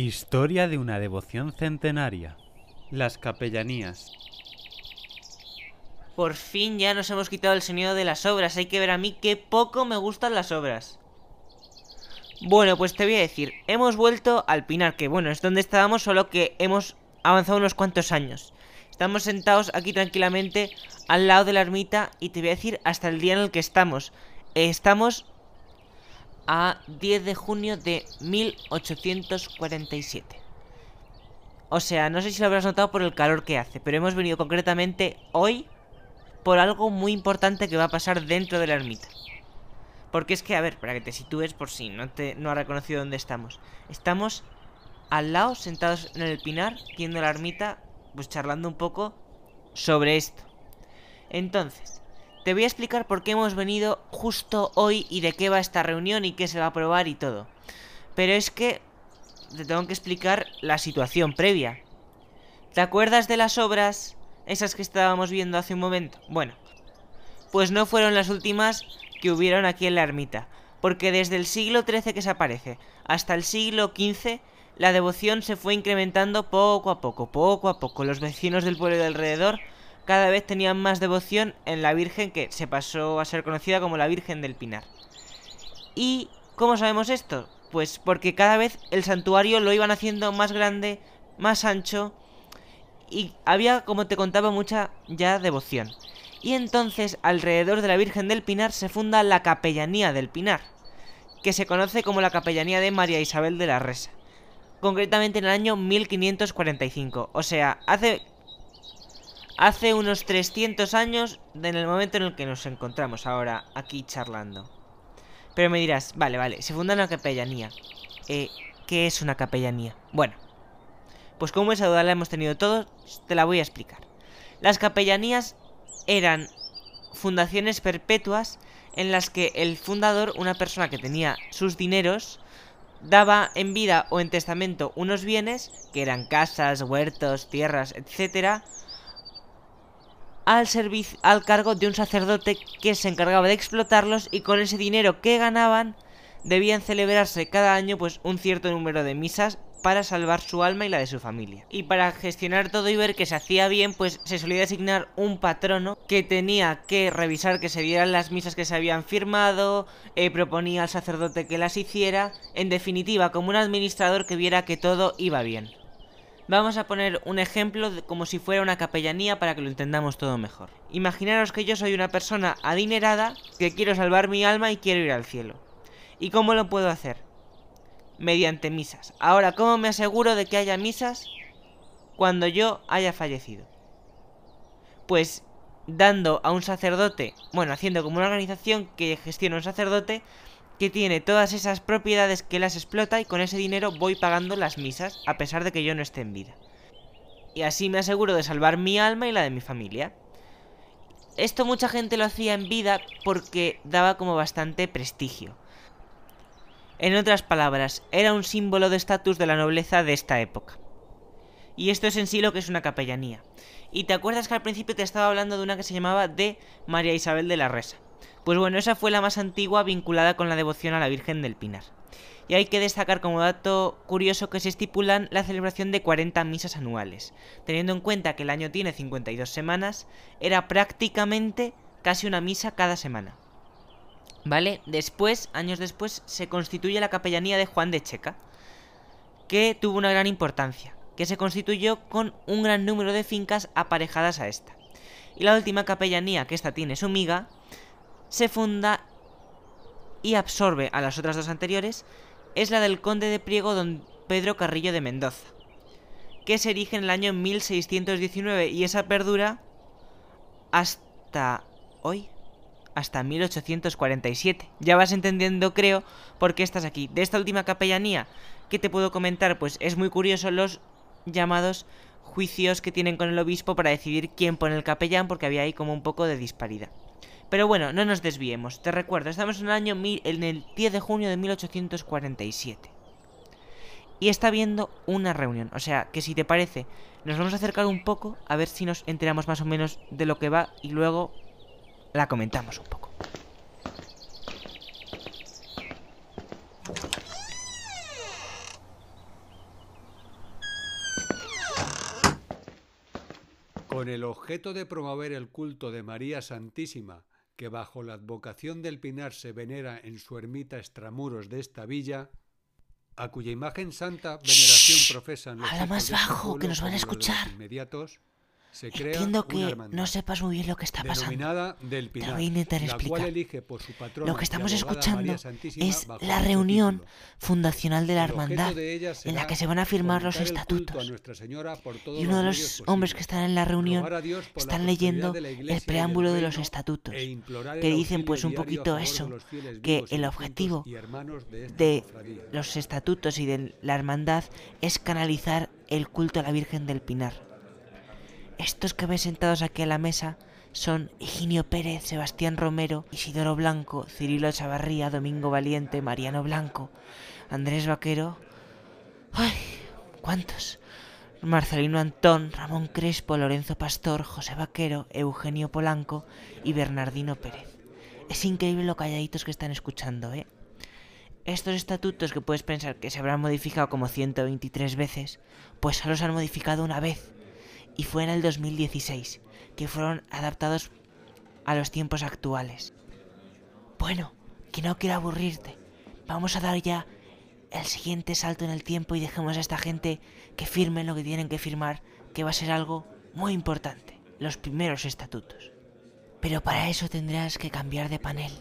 Historia de una devoción centenaria. Las capellanías. Por fin ya nos hemos quitado el sonido de las obras. Hay que ver a mí qué poco me gustan las obras. Bueno, pues te voy a decir, hemos vuelto al Pinar, que bueno, es donde estábamos, solo que hemos avanzado unos cuantos años. Estamos sentados aquí tranquilamente al lado de la ermita y te voy a decir hasta el día en el que estamos. Estamos a 10 de junio de 1847. O sea, no sé si lo habrás notado por el calor que hace, pero hemos venido concretamente hoy por algo muy importante que va a pasar dentro de la ermita. Porque es que, a ver, para que te sitúes por si no te no has reconocido dónde estamos. Estamos al lado, sentados en el pinar, viendo la ermita, pues charlando un poco sobre esto. Entonces, te voy a explicar por qué hemos venido justo hoy y de qué va esta reunión y qué se va a probar y todo. Pero es que te tengo que explicar la situación previa. ¿Te acuerdas de las obras esas que estábamos viendo hace un momento? Bueno, pues no fueron las últimas que hubieron aquí en la ermita, porque desde el siglo XIII que se aparece hasta el siglo XV la devoción se fue incrementando poco a poco, poco a poco. Los vecinos del pueblo de alrededor cada vez tenían más devoción en la Virgen que se pasó a ser conocida como la Virgen del Pinar. ¿Y cómo sabemos esto? Pues porque cada vez el santuario lo iban haciendo más grande, más ancho y había, como te contaba, mucha ya devoción. Y entonces alrededor de la Virgen del Pinar se funda la Capellanía del Pinar, que se conoce como la Capellanía de María Isabel de la Resa, concretamente en el año 1545, o sea, hace hace unos 300 años en el momento en el que nos encontramos ahora aquí charlando. Pero me dirás, vale, vale, se funda una capellanía. Eh, ¿Qué es una capellanía? Bueno, pues como esa duda la hemos tenido todos, te la voy a explicar. Las capellanías eran fundaciones perpetuas en las que el fundador, una persona que tenía sus dineros, daba en vida o en testamento unos bienes, que eran casas, huertos, tierras, etcétera, al, al cargo de un sacerdote que se encargaba de explotarlos y con ese dinero que ganaban debían celebrarse cada año pues un cierto número de misas para salvar su alma y la de su familia. Y para gestionar todo y ver que se hacía bien, pues se solía designar un patrono que tenía que revisar que se dieran las misas que se habían firmado, eh, proponía al sacerdote que las hiciera, en definitiva, como un administrador que viera que todo iba bien. Vamos a poner un ejemplo como si fuera una capellanía para que lo entendamos todo mejor. Imaginaros que yo soy una persona adinerada que quiero salvar mi alma y quiero ir al cielo. ¿Y cómo lo puedo hacer? Mediante misas. Ahora, ¿cómo me aseguro de que haya misas cuando yo haya fallecido? Pues dando a un sacerdote, bueno, haciendo como una organización que gestiona un sacerdote, que tiene todas esas propiedades que las explota y con ese dinero voy pagando las misas a pesar de que yo no esté en vida. Y así me aseguro de salvar mi alma y la de mi familia. Esto mucha gente lo hacía en vida porque daba como bastante prestigio. En otras palabras, era un símbolo de estatus de la nobleza de esta época. Y esto es en sí lo que es una capellanía. Y te acuerdas que al principio te estaba hablando de una que se llamaba de María Isabel de la Resa. Pues bueno, esa fue la más antigua vinculada con la devoción a la Virgen del Pinar. Y hay que destacar como dato curioso que se estipulan la celebración de 40 misas anuales. Teniendo en cuenta que el año tiene 52 semanas, era prácticamente casi una misa cada semana. ¿Vale? Después, años después, se constituye la capellanía de Juan de Checa, que tuvo una gran importancia, que se constituyó con un gran número de fincas aparejadas a esta. Y la última capellanía, que esta tiene su miga, se funda y absorbe a las otras dos anteriores es la del conde de Priego don Pedro Carrillo de Mendoza, que se erige en el año 1619 y esa perdura hasta hoy, hasta 1847. Ya vas entendiendo, creo, por qué estás aquí. De esta última capellanía, que te puedo comentar? Pues es muy curioso los llamados juicios que tienen con el obispo para decidir quién pone el capellán, porque había ahí como un poco de disparidad. Pero bueno, no nos desviemos. Te recuerdo, estamos en el año en el 10 de junio de 1847. Y está habiendo una reunión. O sea, que si te parece, nos vamos a acercar un poco a ver si nos enteramos más o menos de lo que va y luego la comentamos un poco. Con el objeto de promover el culto de María Santísima que bajo la advocación del Pinar se venera en su ermita extramuros de esta villa, a cuya imagen santa veneración profesan los habla más este bajo, que nos van a escuchar. inmediatos, se crea Entiendo una que hermandad no sepas muy bien lo que está pasando. del Pinar, voy a intentar explicar. Lo que estamos escuchando es la reunión fundacional de la hermandad de en la que se van a firmar los estatutos. Y uno de los hombres que están en la reunión están leyendo el preámbulo de los estatutos, e que dicen pues un poquito eso, que el objetivo de los estatutos y de la hermandad es canalizar el culto a la Virgen del Pinar. Estos que ven sentados aquí a la mesa son Higinio Pérez, Sebastián Romero, Isidoro Blanco, Cirilo Chavarría, Domingo Valiente, Mariano Blanco, Andrés Vaquero. ¡Ay! ¿Cuántos? Marcelino Antón, Ramón Crespo, Lorenzo Pastor, José Vaquero, Eugenio Polanco y Bernardino Pérez. Es increíble lo calladitos que están escuchando, ¿eh? Estos estatutos que puedes pensar que se habrán modificado como 123 veces, pues solo se han modificado una vez. Y fue en el 2016, que fueron adaptados a los tiempos actuales. Bueno, que no quiero aburrirte. Vamos a dar ya el siguiente salto en el tiempo y dejemos a esta gente que firmen lo que tienen que firmar, que va a ser algo muy importante, los primeros estatutos. Pero para eso tendrás que cambiar de panel.